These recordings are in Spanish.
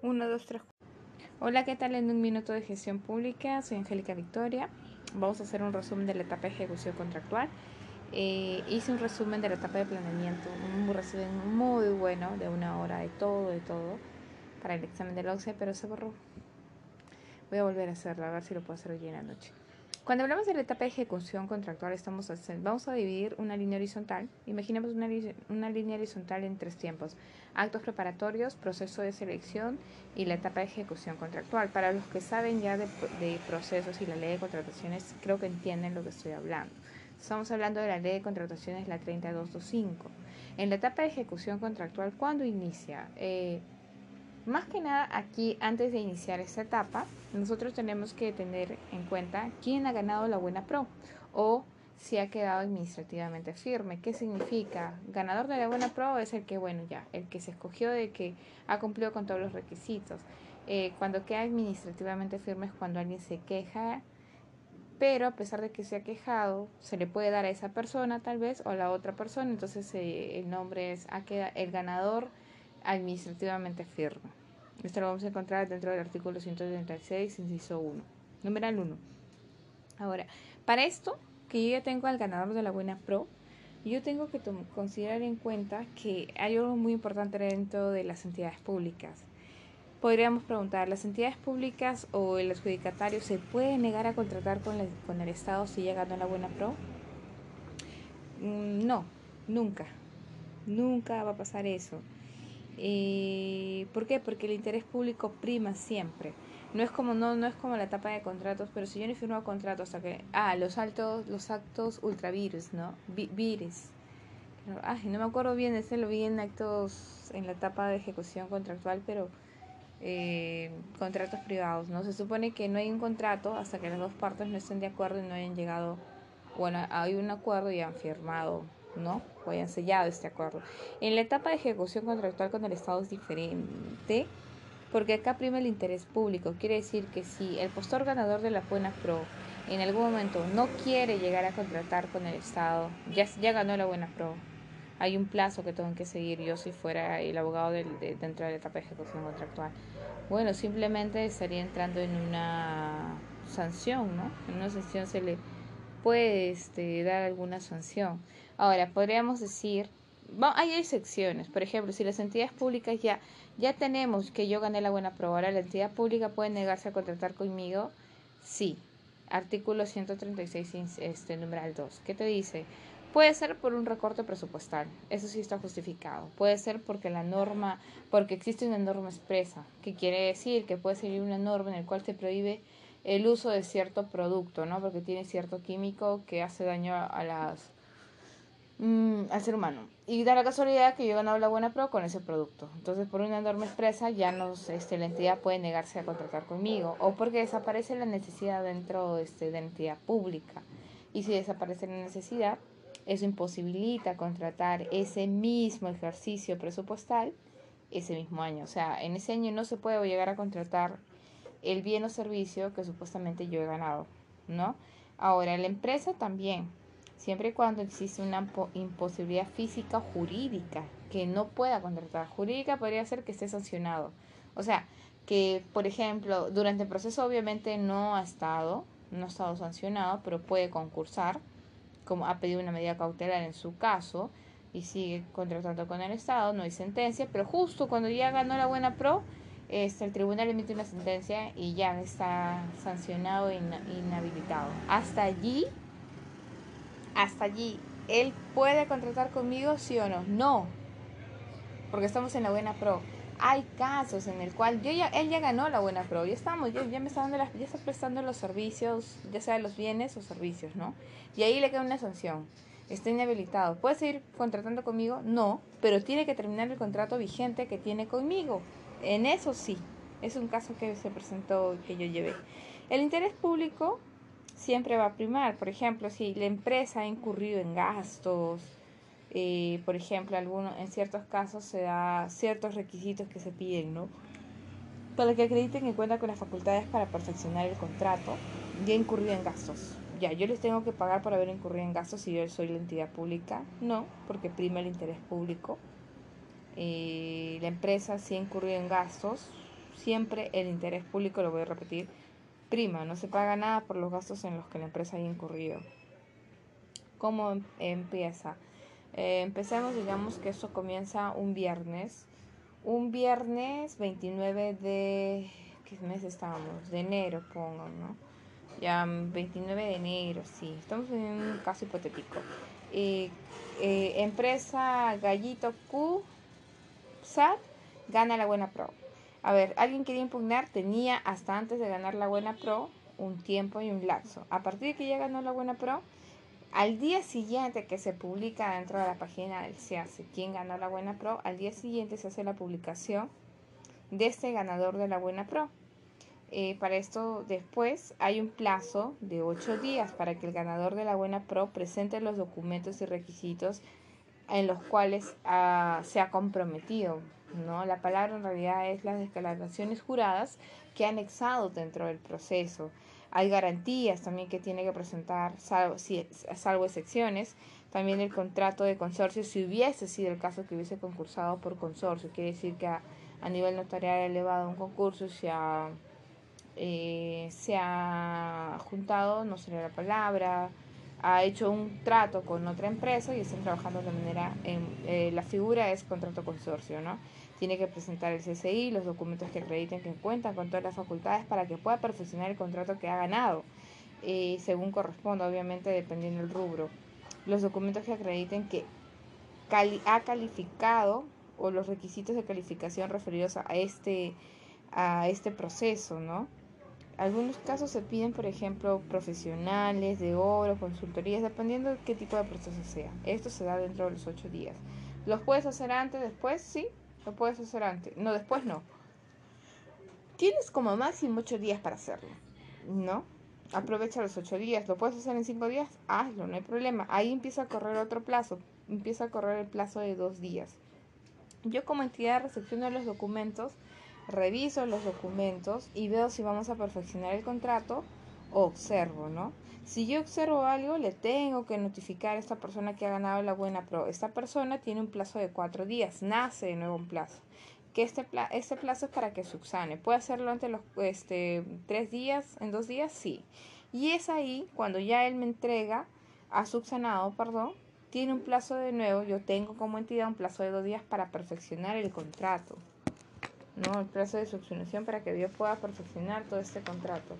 1, 2, 3. Hola, ¿qué tal? En un minuto de gestión pública, soy Angélica Victoria. Vamos a hacer un resumen de la etapa de ejecución contractual. Eh, hice un resumen de la etapa de planeamiento, un resumen muy bueno de una hora de todo, de todo, para el examen del 11, pero se borró. Voy a volver a hacerlo, a ver si lo puedo hacer hoy en la noche. Cuando hablamos de la etapa de ejecución contractual, estamos vamos a dividir una línea horizontal. Imaginemos una, línea horizontal en tres tiempos. Actos preparatorios, proceso de selección y la etapa de ejecución contractual. Para los que saben ya de, de procesos y la ley de contrataciones, creo que entienden lo que estoy hablando. Estamos hablando de la ley de contrataciones, la 3225. En la etapa de ejecución contractual, ¿cuándo inicia? Eh, más que nada aquí, antes de iniciar esta etapa, nosotros tenemos que tener en cuenta quién ha ganado la buena pro o si ha quedado administrativamente firme. ¿Qué significa? Ganador de la buena pro es el que, bueno, ya, el que se escogió de que ha cumplido con todos los requisitos. Eh, cuando queda administrativamente firme es cuando alguien se queja, pero a pesar de que se ha quejado, se le puede dar a esa persona tal vez o a la otra persona, entonces eh, el nombre es el ganador administrativamente firme. Esto lo vamos a encontrar dentro del artículo 136, inciso 1. Numeral 1. Ahora, para esto, que yo ya tengo al ganador de la buena pro, yo tengo que considerar en cuenta que hay algo muy importante dentro de las entidades públicas. Podríamos preguntar, ¿las entidades públicas o el adjudicatario se puede negar a contratar con, con el Estado si ya ganó la buena pro? Mm, no, nunca. Nunca va a pasar eso. Eh, ¿Por qué? Porque el interés público prima siempre. No es como no, no es como la etapa de contratos, pero si yo no he firmado contrato hasta que ah, los altos los actos ultravirus, ¿no? vires. Ay, no me acuerdo bien, ese lo vi en actos en la etapa de ejecución contractual, pero eh, contratos privados, ¿no? Se supone que no hay un contrato hasta que las dos partes no estén de acuerdo y no hayan llegado, bueno, hay un acuerdo y han firmado ¿no? O hayan sellado este acuerdo. En la etapa de ejecución contractual con el Estado es diferente, porque acá prima el interés público. Quiere decir que si el postor ganador de la Buena Pro en algún momento no quiere llegar a contratar con el Estado, ya, ya ganó la Buena Pro, hay un plazo que tengo que seguir yo si fuera el abogado de, dentro de la etapa de ejecución contractual. Bueno, simplemente estaría entrando en una sanción, ¿no? En una sanción se le puede este, dar alguna sanción. Ahora, podríamos decir, hay excepciones, por ejemplo, si las entidades públicas ya, ya tenemos que yo gané la buena prueba, ahora la entidad pública puede negarse a contratar conmigo, sí. Artículo 136, este, numeral 2. ¿Qué te dice? Puede ser por un recorte presupuestal, eso sí está justificado. Puede ser porque la norma, porque existe una norma expresa, que quiere decir que puede ser una norma en la cual se prohíbe el uso de cierto producto, ¿no? Porque tiene cierto químico que hace daño a las mm, al ser humano. Y da la casualidad que yo he ganado la buena pro con ese producto. Entonces, por una norma expresa, ya nos, este, la entidad puede negarse a contratar conmigo. O porque desaparece la necesidad dentro este, de la entidad pública. Y si desaparece la necesidad, eso imposibilita contratar ese mismo ejercicio presupuestal ese mismo año. O sea, en ese año no se puede llegar a contratar el bien o servicio que supuestamente yo he ganado, ¿no? Ahora, la empresa también, siempre y cuando existe una imposibilidad física o jurídica que no pueda contratar. Jurídica podría ser que esté sancionado. O sea, que, por ejemplo, durante el proceso obviamente no ha estado, no ha estado sancionado, pero puede concursar, como ha pedido una medida cautelar en su caso, y sigue contratando con el Estado, no hay sentencia, pero justo cuando ya ganó la buena pro, este, el tribunal emite una sentencia y ya está sancionado e inhabilitado. Hasta allí, hasta allí, ¿él puede contratar conmigo, sí o no? No, porque estamos en la buena pro. Hay casos en el cual yo ya, él ya ganó la buena pro, ya estamos, ya, me está dando las, ya está prestando los servicios, ya sea los bienes o servicios, ¿no? Y ahí le queda una sanción. Está inhabilitado. ¿Puede seguir contratando conmigo? No, pero tiene que terminar el contrato vigente que tiene conmigo. En eso sí, es un caso que se presentó que yo llevé. El interés público siempre va a primar. Por ejemplo, si la empresa ha incurrido en gastos, eh, por ejemplo, alguno, en ciertos casos se da ciertos requisitos que se piden, ¿no? Para que acrediten que cuenta con las facultades para perfeccionar el contrato y ha incurrido en gastos. Ya, yo les tengo que pagar por haber incurrido en gastos si yo soy la entidad pública. No, porque prima el interés público. Eh, la empresa si ha incurrido en gastos, Siempre el interés público, lo voy a repetir, prima, no se paga nada por los gastos en los que la empresa haya incurrido. ¿Cómo em-, empieza? Eh, empecemos, digamos que esto comienza un viernes. Un viernes 29 de... ¿Qué mes estábamos? De enero, pongo, ¿no? Ya 29 de enero, sí. Estamos en un caso hipotético. Eh, empresa Gallito Q SAT gana la buena pro. A ver, alguien quería impugnar, tenía hasta antes de ganar la buena pro un tiempo y un lapso. A partir de que ya ganó la buena pro, al día siguiente que se publica dentro de la página del CIASE quién ganó la buena pro, al día siguiente se hace la publicación de este ganador de la buena pro. Eh, para esto después hay un plazo de ocho días para que el ganador de la buena pro presente los documentos y requisitos en los cuales ah, se ha comprometido. ¿No? La palabra en realidad es las declaraciones juradas que ha anexado dentro del proceso. Hay garantías también que tiene que presentar, salvo, si, salvo excepciones, también el contrato de consorcio, si hubiese sido el caso que hubiese concursado por consorcio, quiere decir que a, nivel notarial elevado un concurso se ha eh, se ha juntado, no sé la palabra, ha hecho un trato con otra empresa y están trabajando de manera, en, eh, la figura es contrato consorcio, ¿no? Tiene que presentar el CCI, los documentos que acrediten que cuentan con todas las facultades para que pueda perfeccionar el contrato que ha ganado, eh, según corresponda, obviamente dependiendo del rubro. Los documentos que acrediten que ha calificado o los requisitos de calificación referidos a este, a este proceso, ¿no? Algunos casos se piden, por ejemplo, profesionales de oro, consultorías, dependiendo de qué tipo de proceso sea. Esto se da dentro de los ocho días. ¿Los puedes hacer antes, después? Sí, lo puedes hacer antes. No, después no. Tienes como máximo ocho días para hacerlo, ¿no? Aprovecha los ocho días. ¿Lo puedes hacer en cinco días? Hazlo, no hay problema. Ahí empieza a correr otro plazo. Empieza a correr el plazo de dos días. Yo como entidad recepciono los documentos reviso los documentos y veo si vamos a perfeccionar el contrato o observo, ¿no? Si yo observo algo, le tengo que notificar a esta persona que ha ganado la buena pro. Esta persona tiene un plazo de cuatro días, nace de nuevo un plazo. Que este, este plazo es para que subsane. ¿Puede hacerlo ante los este, tres días, en dos días? Sí. Y es ahí cuando ya él me entrega, ha subsanado, perdón, tiene un plazo de nuevo, yo tengo como entidad un plazo de dos días para perfeccionar el contrato. ¿No? El plazo de subsumación para que Dios pueda perfeccionar todo este contrato.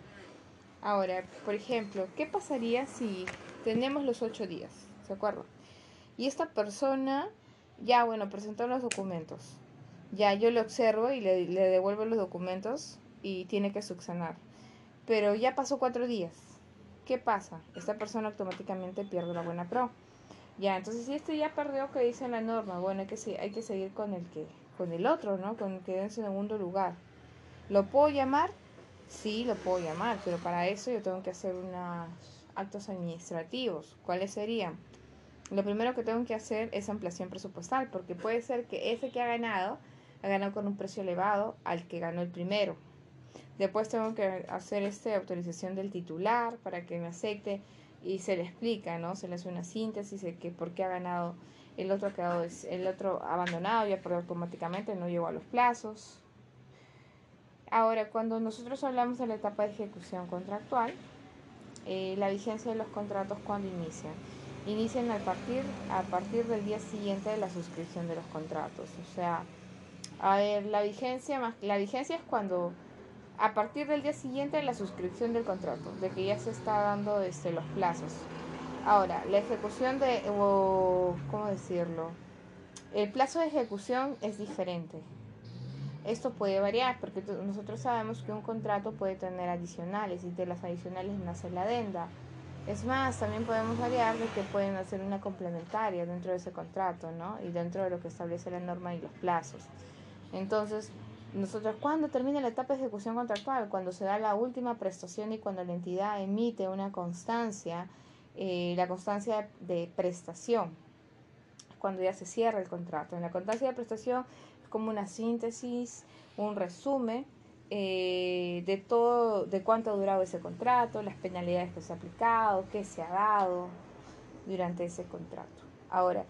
Ahora, por ejemplo, ¿qué pasaría si tenemos los ocho días? ¿Se acuerdan? Y esta persona ya, bueno, presentó los documentos. Ya yo lo observo y le, le devuelvo los documentos y tiene que subsanar. Pero ya pasó cuatro días. ¿Qué pasa? Esta persona automáticamente pierde la buena pro. Ya, entonces si este ya perdió, ¿qué dice la norma? Bueno, hay que, hay que seguir con el que con el otro, ¿no? Con el que en segundo lugar. ¿Lo puedo llamar? Sí, lo puedo llamar, pero para eso yo tengo que hacer unos actos administrativos. ¿Cuáles serían? Lo primero que tengo que hacer es ampliación presupuestal, porque puede ser que ese que ha ganado, ha ganado con un precio elevado al que ganó el primero. Después tengo que hacer esta autorización del titular para que me acepte y se le explica, ¿no? Se le hace una síntesis de que por qué ha ganado el otro quedado, el otro abandonado ya por automáticamente no llegó a los plazos. Ahora, cuando nosotros hablamos de la etapa de ejecución contractual, eh, la vigencia de los contratos cuando inician. Inician a partir, a partir del día siguiente de la suscripción de los contratos. O sea, a ver, la vigencia, más, la vigencia es cuando a partir del día siguiente de la suscripción del contrato, de que ya se está dando este, los plazos. Ahora, la ejecución de, o, ¿cómo decirlo? El plazo de ejecución es diferente. Esto puede variar porque nosotros sabemos que un contrato puede tener adicionales y de las adicionales nace la adenda. Es más, también podemos variar de que pueden hacer una complementaria dentro de ese contrato, ¿no? Y dentro de lo que establece la norma y los plazos. Entonces, nosotros, cuando termina la etapa de ejecución contractual? Cuando se da la última prestación y cuando la entidad emite una constancia eh, la constancia de prestación, cuando ya se cierra el contrato. En la constancia de prestación es como una síntesis, un resumen eh, de todo, de cuánto ha durado ese contrato, las penalidades que se ha aplicado, qué se ha dado durante ese contrato. Ahora,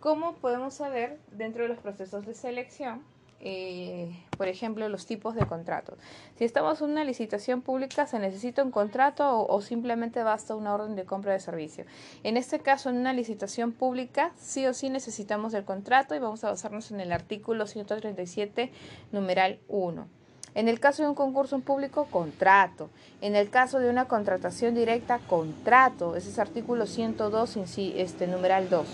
¿cómo podemos saber dentro de los procesos de selección eh, por ejemplo, los tipos de contratos. Si estamos en una licitación pública, ¿se necesita un contrato o, simplemente basta una orden de compra de servicio? En este caso, en una licitación pública, sí o sí necesitamos el contrato y vamos a basarnos en el artículo 137, numeral 1. En el caso de un concurso en público, contrato. En el caso de una contratación directa, contrato. Ese es artículo 102, este, numeral 2.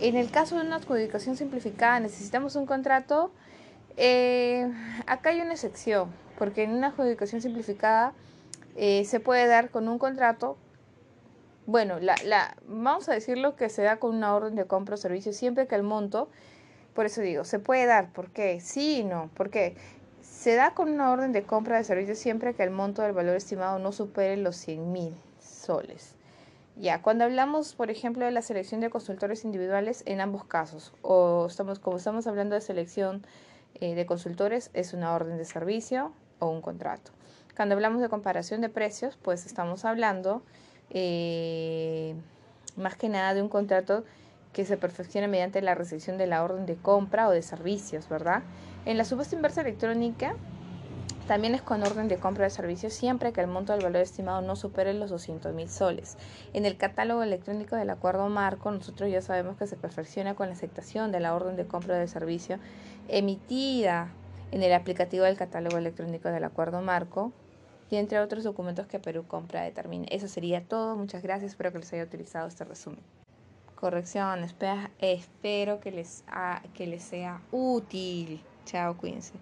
En el caso de una adjudicación simplificada, necesitamos un contrato. Eh, acá hay una excepción, porque en una adjudicación simplificada eh, se puede dar con un contrato. Bueno, la, la, vamos a decirlo que se da con una orden de compra o servicio siempre que el monto, por eso digo, se puede dar. ¿Por qué? Sí y no. ¿Por qué? Se da con una orden de compra de servicios siempre que el monto del valor estimado no supere los 100 mil soles. Ya, cuando hablamos, por ejemplo, de la selección de consultores individuales, en ambos casos, o estamos, como estamos hablando de selección eh, de consultores, es una orden de servicio o un contrato. Cuando hablamos de comparación de precios, pues estamos hablando eh, más que nada de un contrato que se perfecciona mediante la recepción de la orden de compra o de servicios, ¿verdad? En la subasta inversa electrónica también es con orden de compra de servicios siempre que el monto del valor estimado no supere los 200 mil soles. En el catálogo electrónico del acuerdo marco, nosotros ya sabemos que se perfecciona con la aceptación de la orden de compra de servicio emitida en el aplicativo del catálogo electrónico del acuerdo marco y entre otros documentos que Perú compra determine. Eso sería todo. Muchas gracias. Espero que les haya utilizado este resumen. Corrección. Espero que les, que les sea útil. Chao, cuídense.